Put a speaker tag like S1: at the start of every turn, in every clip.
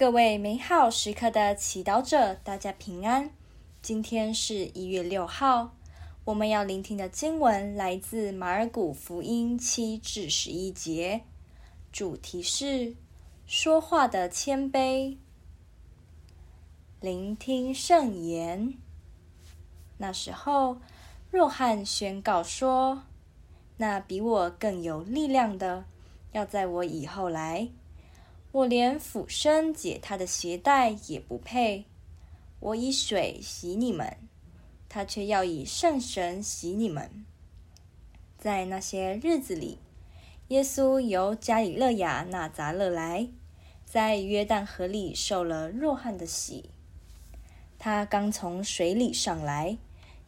S1: 各位美好时刻的祈祷者，大家平安。今天是一月六号，我们要聆听的经文来自马尔谷福音七至十一节，主题是说话的谦卑。聆听圣言。那时候，若翰宣告说：“那比我更有力量的，要在我以后来。我连俯身解他的鞋带也不配。我以水洗你们，他却要以圣神洗你们。”在那些日子里，耶稣由加里勒亚纳匝勒来，在约旦河里受了若翰的洗。他刚从水里上来。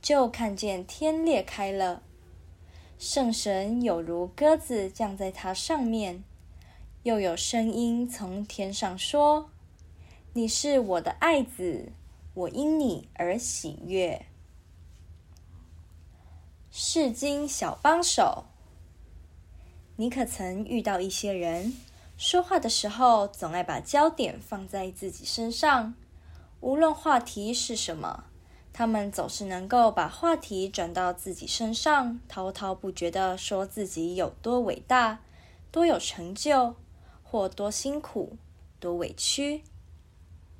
S1: 就看见天裂开了，圣神有如鸽子降在他上面，又有声音从天上说：“你是我的爱子，我因你而喜悦。”世经小帮手，你可曾遇到一些人，说话的时候总爱把焦点放在自己身上，无论话题是什么？他们总是能够把话题转到自己身上，滔滔不绝的说自己有多伟大、多有成就，或多辛苦、多委屈。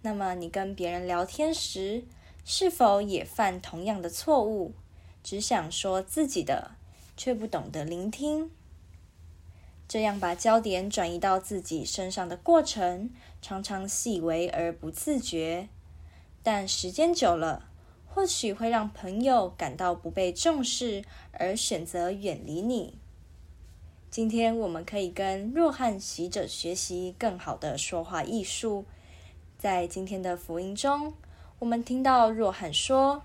S1: 那么，你跟别人聊天时，是否也犯同样的错误？只想说自己的，却不懂得聆听。这样把焦点转移到自己身上的过程，常常细微而不自觉，但时间久了，或许会让朋友感到不被重视，而选择远离你。今天我们可以跟若翰习者学习更好的说话艺术。在今天的福音中，我们听到若翰说：“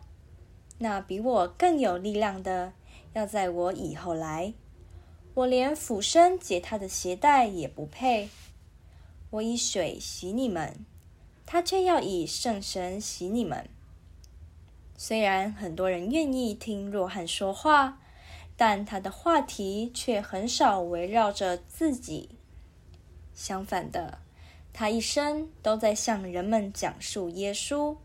S1: 那比我更有力量的，要在我以后来。我连俯身解他的鞋带也不配。我以水洗你们，他却要以圣神洗你们。”虽然很多人愿意听若翰说话，但他的话题却很少围绕着自己。相反的，他一生都在向人们讲述耶稣，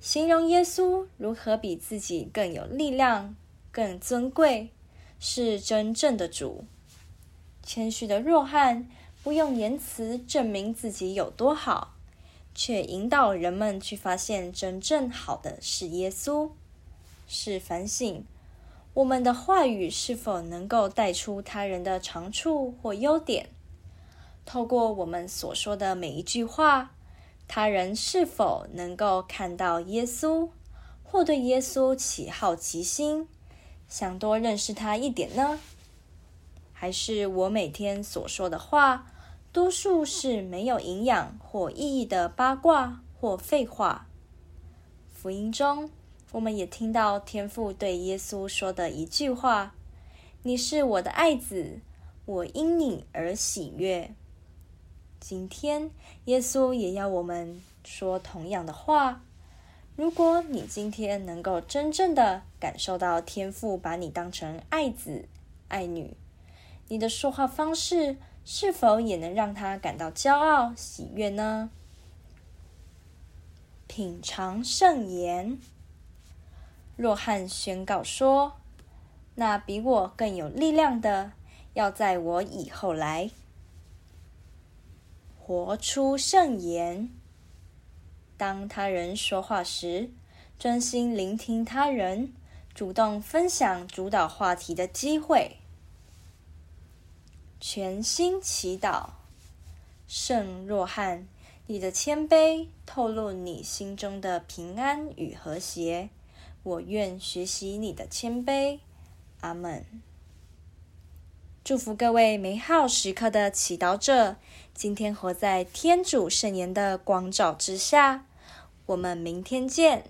S1: 形容耶稣如何比自己更有力量、更尊贵，是真正的主。谦虚的若汉不用言辞证明自己有多好。却引导人们去发现，真正好的是耶稣，是反省我们的话语是否能够带出他人的长处或优点。透过我们所说的每一句话，他人是否能够看到耶稣，或对耶稣起好奇心，想多认识他一点呢？还是我每天所说的话，多数是没有营养或意义的八卦或废话。福音中，我们也听到天父对耶稣说的一句话：“你是我的爱子，我因你而喜悦。”今天，耶稣也要我们说同样的话。如果你今天能够真正的感受到天父把你当成爱子、爱女，你的说话方式，是否也能让他感到骄傲、喜悦呢？品尝圣言。若翰宣告说：“那比我更有力量的，要在我以后来。”活出圣言。当他人说话时，专心聆听他人，主动分享主导话题的机会。全心祈祷，圣若翰，你的谦卑透露你心中的平安与和谐。我愿学习你的谦卑。阿门。祝福各位美好时刻的祈祷者，今天活在天主圣言的光照之下。我们明天见。